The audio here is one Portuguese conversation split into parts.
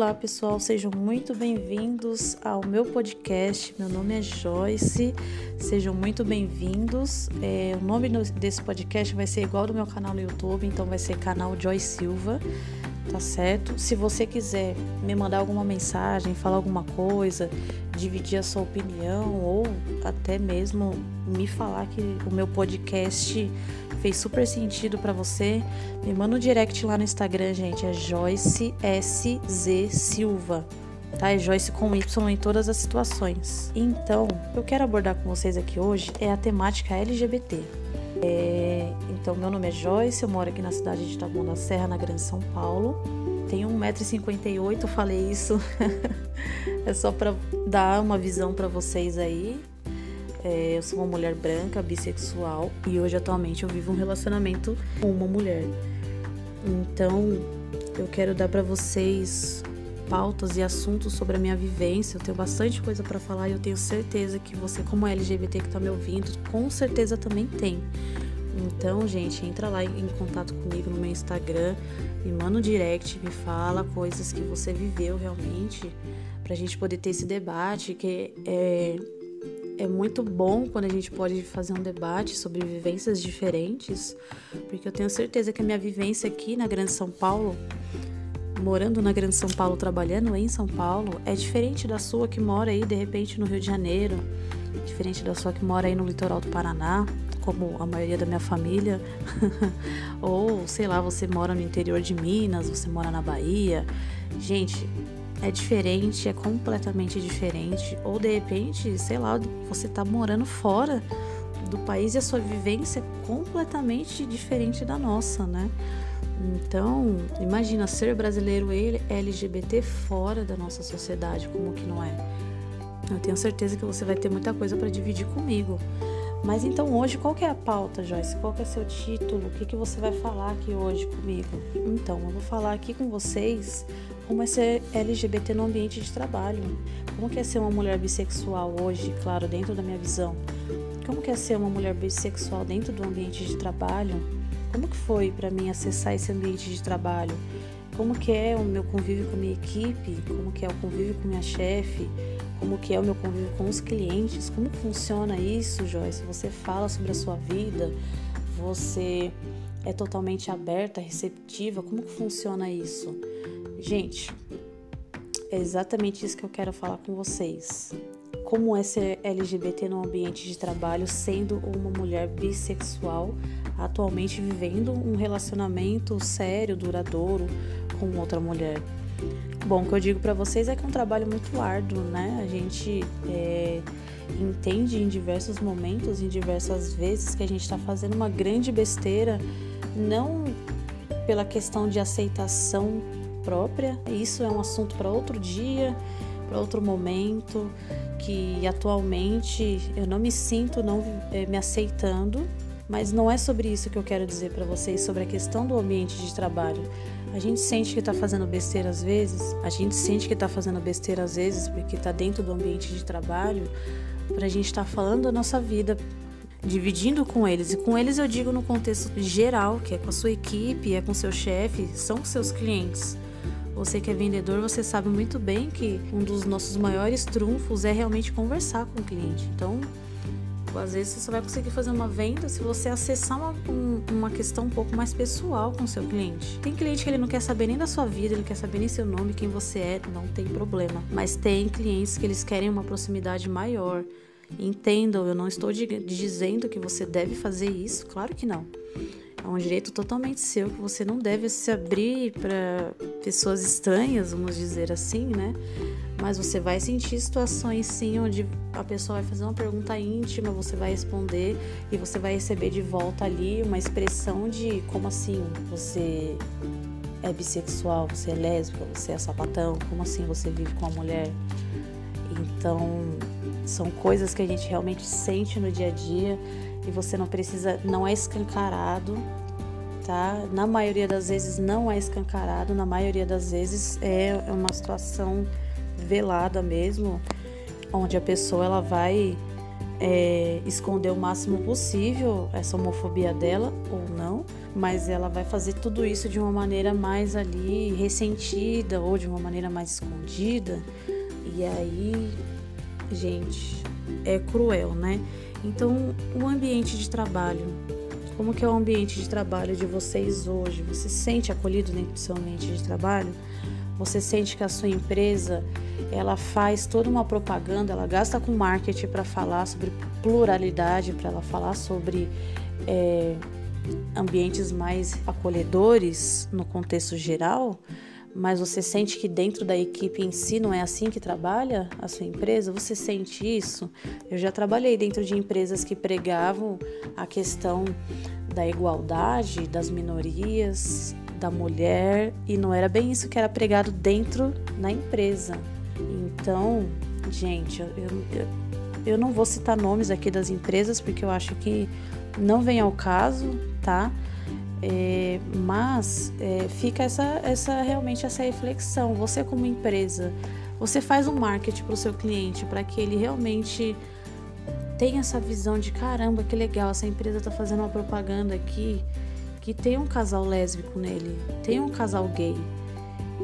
Olá pessoal, sejam muito bem-vindos ao meu podcast. Meu nome é Joyce, sejam muito bem-vindos. É, o nome desse podcast vai ser igual do meu canal no YouTube, então vai ser canal Joy Silva, tá certo? Se você quiser me mandar alguma mensagem, falar alguma coisa, dividir a sua opinião ou até mesmo me falar que o meu podcast fez super sentido para você, me manda um direct lá no Instagram, gente. É Joyce SZ Silva. Tá? É Joyce com Y em todas as situações. Então, o que eu quero abordar com vocês aqui hoje é a temática LGBT. É, então, meu nome é Joyce, eu moro aqui na cidade de Taboão da Serra, na Grande São Paulo. Tenho 1,58m, eu falei isso. é só para dar uma visão para vocês aí é, eu sou uma mulher branca, bissexual e hoje atualmente eu vivo um relacionamento com uma mulher. Então, eu quero dar para vocês pautas e assuntos sobre a minha vivência. Eu tenho bastante coisa para falar e eu tenho certeza que você, como LGBT que tá me ouvindo, com certeza também tem. Então, gente, entra lá em contato comigo no meu Instagram, me manda um direct, me fala coisas que você viveu realmente, pra gente poder ter esse debate, que é é muito bom quando a gente pode fazer um debate sobre vivências diferentes, porque eu tenho certeza que a minha vivência aqui na Grande São Paulo, morando na Grande São Paulo, trabalhando em São Paulo, é diferente da sua que mora aí de repente no Rio de Janeiro, diferente da sua que mora aí no litoral do Paraná, como a maioria da minha família, ou sei lá, você mora no interior de Minas, você mora na Bahia. Gente, é diferente, é completamente diferente. Ou de repente, sei lá, você tá morando fora do país e a sua vivência é completamente diferente da nossa, né? Então, imagina ser brasileiro LGBT fora da nossa sociedade, como que não é? Eu tenho certeza que você vai ter muita coisa para dividir comigo. Mas então hoje, qual que é a pauta, Joyce? Qual que é seu título? O que, que você vai falar aqui hoje comigo? Então, eu vou falar aqui com vocês como é ser LGBT no ambiente de trabalho. Como que é ser uma mulher bissexual hoje, claro, dentro da minha visão. Como que é ser uma mulher bissexual dentro do ambiente de trabalho? Como que foi para mim acessar esse ambiente de trabalho? Como que é o meu convívio com a minha equipe? Como que é o convívio com minha chefe? Como que é o meu convívio com os clientes, como funciona isso, Joyce? Você fala sobre a sua vida, você é totalmente aberta, receptiva, como que funciona isso? Gente, é exatamente isso que eu quero falar com vocês. Como é ser LGBT no ambiente de trabalho, sendo uma mulher bissexual, atualmente vivendo um relacionamento sério, duradouro com outra mulher. Bom, o que eu digo para vocês é que é um trabalho muito árduo, né? A gente é, entende em diversos momentos, em diversas vezes, que a gente está fazendo uma grande besteira, não pela questão de aceitação própria, isso é um assunto para outro dia, para outro momento, que atualmente eu não me sinto não é, me aceitando, mas não é sobre isso que eu quero dizer para vocês, sobre a questão do ambiente de trabalho. A gente sente que está fazendo besteira às vezes, a gente sente que está fazendo besteira às vezes porque está dentro do ambiente de trabalho, para a gente estar tá falando da nossa vida, dividindo com eles. E com eles eu digo no contexto geral, que é com a sua equipe, é com seu chefe, são seus clientes. Você que é vendedor, você sabe muito bem que um dos nossos maiores trunfos é realmente conversar com o cliente. Então, às vezes você só vai conseguir fazer uma venda se você acessar uma, um, uma questão um pouco mais pessoal com o seu cliente. Tem cliente que ele não quer saber nem da sua vida, ele não quer saber nem seu nome, quem você é, não tem problema. Mas tem clientes que eles querem uma proximidade maior. Entendam, eu não estou dizendo que você deve fazer isso, claro que não. É um direito totalmente seu que você não deve se abrir para pessoas estranhas, vamos dizer assim, né? Mas você vai sentir situações sim onde a pessoa vai fazer uma pergunta íntima, você vai responder e você vai receber de volta ali uma expressão de como assim você é bissexual, você é lésbica, você é sapatão, como assim você vive com a mulher? Então, são coisas que a gente realmente sente no dia a dia e você não precisa, não é escancarado, tá? Na maioria das vezes não é escancarado, na maioria das vezes é uma situação velada mesmo, onde a pessoa ela vai é, esconder o máximo possível essa homofobia dela ou não, mas ela vai fazer tudo isso de uma maneira mais ali ressentida ou de uma maneira mais escondida. E aí, gente, é cruel, né? Então, o ambiente de trabalho, como que é o ambiente de trabalho de vocês hoje? Você se sente acolhido dentro do seu ambiente de trabalho? Você sente que a sua empresa ela faz toda uma propaganda, ela gasta com marketing para falar sobre pluralidade, para ela falar sobre é, ambientes mais acolhedores no contexto geral, mas você sente que dentro da equipe em si não é assim que trabalha a sua empresa? Você sente isso? Eu já trabalhei dentro de empresas que pregavam a questão da igualdade das minorias, da mulher, e não era bem isso que era pregado dentro da empresa. Então, gente, eu, eu, eu não vou citar nomes aqui das empresas porque eu acho que não vem ao caso, tá? É, mas é, fica essa, essa realmente essa reflexão. Você como empresa, você faz um marketing para o seu cliente para que ele realmente tenha essa visão de caramba, que legal, essa empresa está fazendo uma propaganda aqui que tem um casal lésbico nele, tem um casal gay.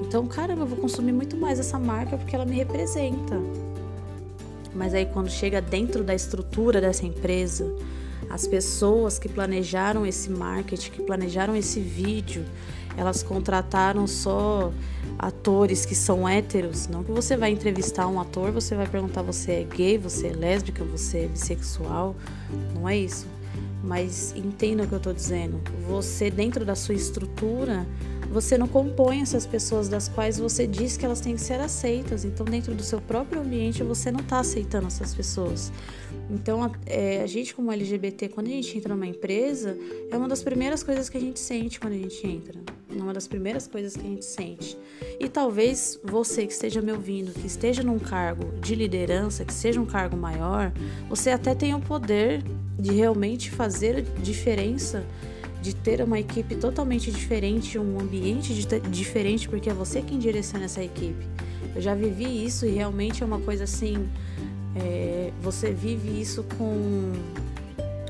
Então, caramba, eu vou consumir muito mais essa marca porque ela me representa. Mas aí quando chega dentro da estrutura dessa empresa, as pessoas que planejaram esse marketing, que planejaram esse vídeo, elas contrataram só atores que são héteros. Não que você vai entrevistar um ator, você vai perguntar você é gay, você é lésbica, você é bissexual. Não é isso. Mas entenda o que eu estou dizendo. Você, dentro da sua estrutura, você não compõe essas pessoas das quais você diz que elas têm que ser aceitas. Então, dentro do seu próprio ambiente, você não está aceitando essas pessoas. Então, a, é, a, gente, como LGBT, quando a gente entra numa empresa, é uma das primeiras coisas que a gente sente quando a gente entra. É uma das primeiras coisas que a gente sente. E talvez você que esteja me ouvindo, que esteja num cargo de liderança, que seja um cargo maior, você até tenha o poder de realmente fazer diferença, de ter uma equipe totalmente diferente, um ambiente diferente, porque é você quem direciona essa equipe. Eu já vivi isso e realmente é uma coisa assim. É, você vive isso com.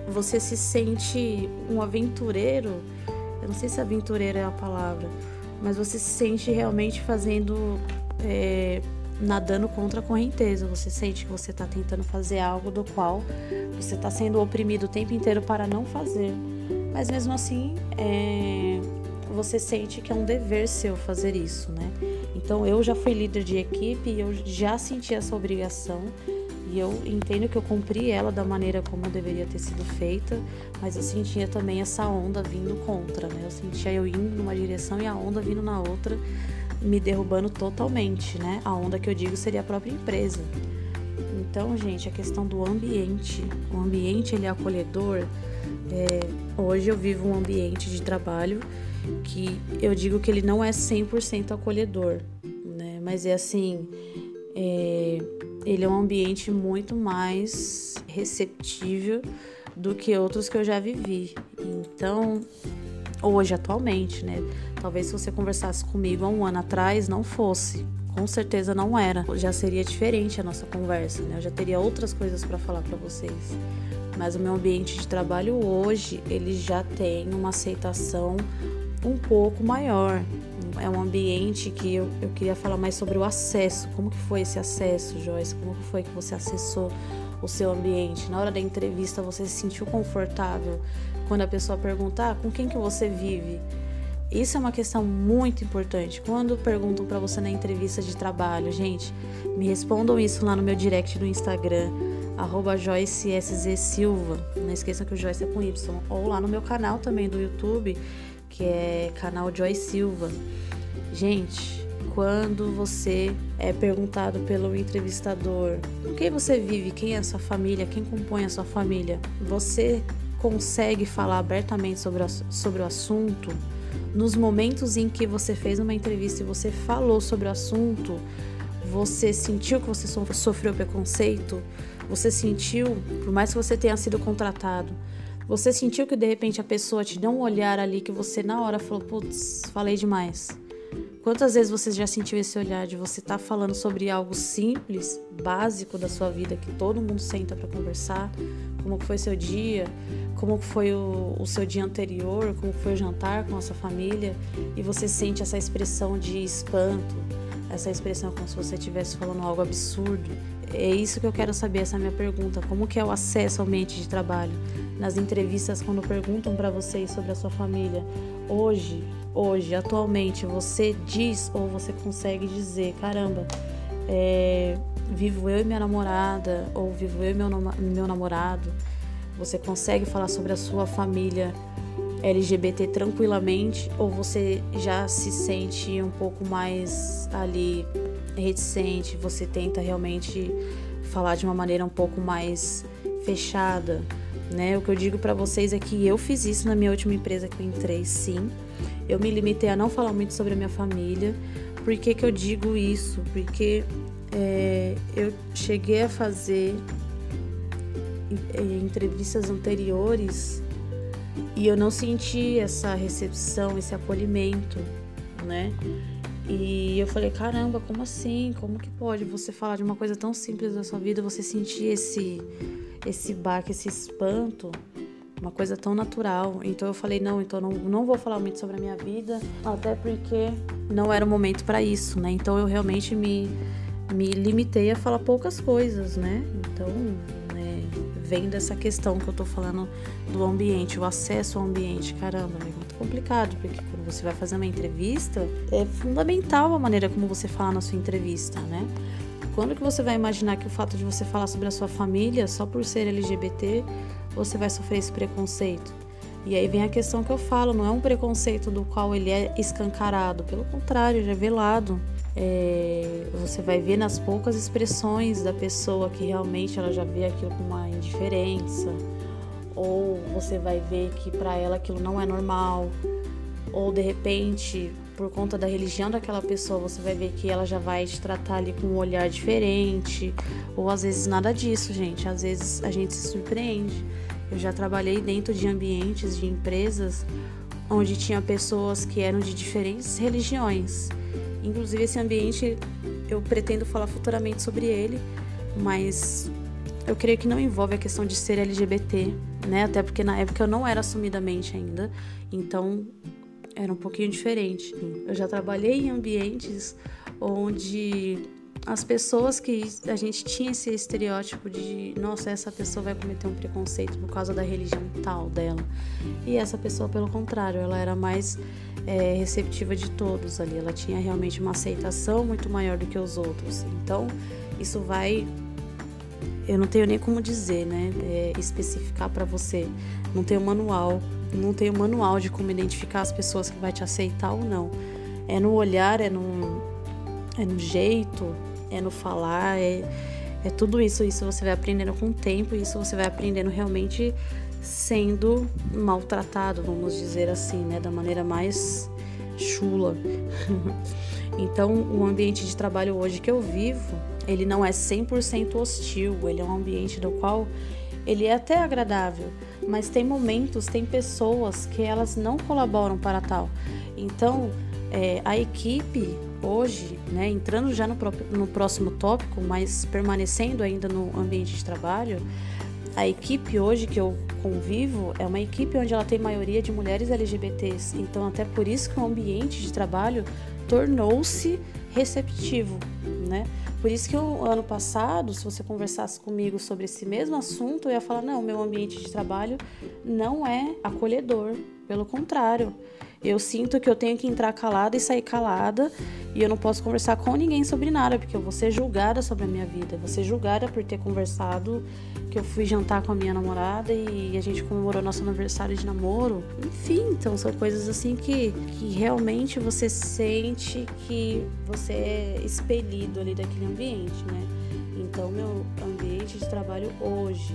Você se sente um aventureiro. Eu não sei se aventureiro é a palavra, mas você se sente realmente fazendo. É, nadando contra a correnteza. Você sente que você está tentando fazer algo do qual você está sendo oprimido o tempo inteiro para não fazer. Mas mesmo assim, é, você sente que é um dever seu fazer isso, né? Então eu já fui líder de equipe e eu já senti essa obrigação e eu entendo que eu cumpri ela da maneira como deveria ter sido feita, mas eu sentia também essa onda vindo contra, né? Eu sentia eu indo numa direção e a onda vindo na outra me derrubando totalmente, né? A onda que eu digo seria a própria empresa. Então, gente, a questão do ambiente, o ambiente ele é acolhedor. É, hoje eu vivo um ambiente de trabalho que eu digo que ele não é 100% acolhedor, né? Mas é assim, é, ele é um ambiente muito mais receptível do que outros que eu já vivi. Então, hoje, atualmente, né? Talvez se você conversasse comigo há um ano atrás, não fosse. Com certeza não era. Já seria diferente a nossa conversa, né? Eu já teria outras coisas para falar para vocês. Mas o meu ambiente de trabalho hoje, ele já tem uma aceitação um pouco maior. É um ambiente que eu, eu queria falar mais sobre o acesso. Como que foi esse acesso, Joyce? Como que foi que você acessou o seu ambiente? Na hora da entrevista, você se sentiu confortável? Quando a pessoa perguntar ah, com quem que você vive? Isso é uma questão muito importante. Quando perguntam para você na entrevista de trabalho, gente, me respondam isso lá no meu direct no Instagram, arroba Silva. Não esqueçam que o Joyce é com Y. Ou lá no meu canal também do YouTube, que é canal Joy Silva. Gente, quando você é perguntado pelo entrevistador com quem você vive, quem é a sua família, quem compõe a sua família, você consegue falar abertamente sobre, a, sobre o assunto, nos momentos em que você fez uma entrevista e você falou sobre o assunto, você sentiu que você sofreu preconceito? Você sentiu, por mais que você tenha sido contratado, você sentiu que de repente a pessoa te deu um olhar ali que você na hora falou, putz, falei demais. Quantas vezes você já sentiu esse olhar de você estar tá falando sobre algo simples, básico da sua vida, que todo mundo senta para conversar? Como foi seu dia? Como foi o, o, seu dia anterior? Como foi o jantar com a sua família? E você sente essa expressão de espanto, essa expressão como se você estivesse falando algo absurdo. É isso que eu quero saber, essa é minha pergunta. Como que é o acesso ao ambiente de trabalho? Nas entrevistas, quando perguntam para vocês sobre a sua família, hoje, hoje, atualmente, você diz ou você consegue dizer, caramba, é, vivo eu e minha namorada, ou vivo eu e meu, meu namorado. Você consegue falar sobre a sua família LGBT tranquilamente, ou você já se sente um pouco mais ali reticente, você tenta realmente falar de uma maneira um pouco mais fechada, né? O que eu digo para vocês é que eu fiz isso na minha última empresa que eu entrei, sim. Eu me limitei a não falar muito sobre a minha família. Por que, que eu digo isso? Porque é, eu cheguei a fazer é, entrevistas anteriores e eu não senti essa recepção, esse acolhimento, né? E eu falei, caramba, como assim? Como que pode você falar de uma coisa tão simples da sua vida, você sentir esse esse baque, esse espanto, uma coisa tão natural. Então eu falei, não, então não, não vou falar muito sobre a minha vida, até porque não era o momento para isso, né? Então eu realmente me, me limitei a falar poucas coisas, né? Então, vem dessa questão que eu tô falando do ambiente, o acesso ao ambiente. Caramba, é muito complicado, porque quando você vai fazer uma entrevista, é fundamental a maneira como você fala na sua entrevista, né? Quando que você vai imaginar que o fato de você falar sobre a sua família só por ser LGBT, você vai sofrer esse preconceito? E aí vem a questão que eu falo, não é um preconceito do qual ele é escancarado, pelo contrário, ele é velado. É, você vai ver nas poucas expressões da pessoa que realmente ela já vê aquilo com uma indiferença, ou você vai ver que para ela aquilo não é normal, ou de repente por conta da religião daquela pessoa, você vai ver que ela já vai te tratar ali com um olhar diferente, ou às vezes nada disso, gente. Às vezes a gente se surpreende. Eu já trabalhei dentro de ambientes de empresas onde tinha pessoas que eram de diferentes religiões. Inclusive esse ambiente eu pretendo falar futuramente sobre ele, mas eu creio que não envolve a questão de ser LGBT, né? Até porque na época eu não era assumidamente ainda. Então era um pouquinho diferente. Eu já trabalhei em ambientes onde as pessoas que a gente tinha esse estereótipo de, nossa, essa pessoa vai cometer um preconceito por causa da religião tal dela. E essa pessoa, pelo contrário, ela era mais é, receptiva de todos ali. Ela tinha realmente uma aceitação muito maior do que os outros. Então, isso vai. Eu não tenho nem como dizer, né? É, especificar para você. Não tem um manual não tem um manual de como identificar as pessoas que vai te aceitar ou não. É no olhar, é no, é no jeito, é no falar, é, é tudo isso. Isso você vai aprendendo com o tempo, isso você vai aprendendo realmente sendo maltratado, vamos dizer assim, né, da maneira mais chula. então, o ambiente de trabalho hoje que eu vivo, ele não é 100% hostil, ele é um ambiente do qual ele é até agradável, mas tem momentos, tem pessoas que elas não colaboram para tal. Então, é, a equipe hoje, né, entrando já no, no próximo tópico, mas permanecendo ainda no ambiente de trabalho, a equipe hoje que eu convivo é uma equipe onde ela tem maioria de mulheres LGBTs. Então, até por isso que o ambiente de trabalho tornou-se receptivo, né? Por isso que o ano passado, se você conversasse comigo sobre esse mesmo assunto, eu ia falar: não, meu ambiente de trabalho não é acolhedor. Pelo contrário, eu sinto que eu tenho que entrar calada e sair calada e eu não posso conversar com ninguém sobre nada, porque eu vou ser julgada sobre a minha vida, vou ser julgada por ter conversado que eu fui jantar com a minha namorada e a gente comemorou nosso aniversário de namoro. Enfim, então são coisas assim que, que realmente você sente que você é expelido ali daquele ambiente, né? Então, meu ambiente de trabalho hoje,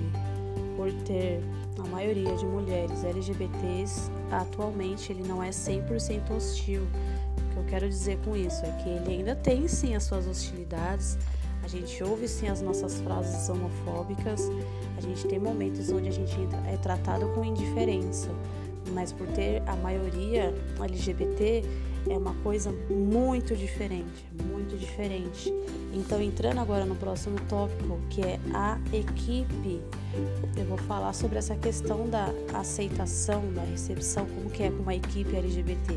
por ter a maioria de mulheres LGBTs, atualmente ele não é 100% hostil. O que eu quero dizer com isso é que ele ainda tem sim as suas hostilidades, a gente ouve sim as nossas frases homofóbicas, a gente tem momentos onde a gente é tratado com indiferença, mas por ter a maioria LGBT é uma coisa muito diferente, muito diferente. Então, entrando agora no próximo tópico, que é a equipe, eu vou falar sobre essa questão da aceitação, da recepção, como que é com uma equipe LGBT.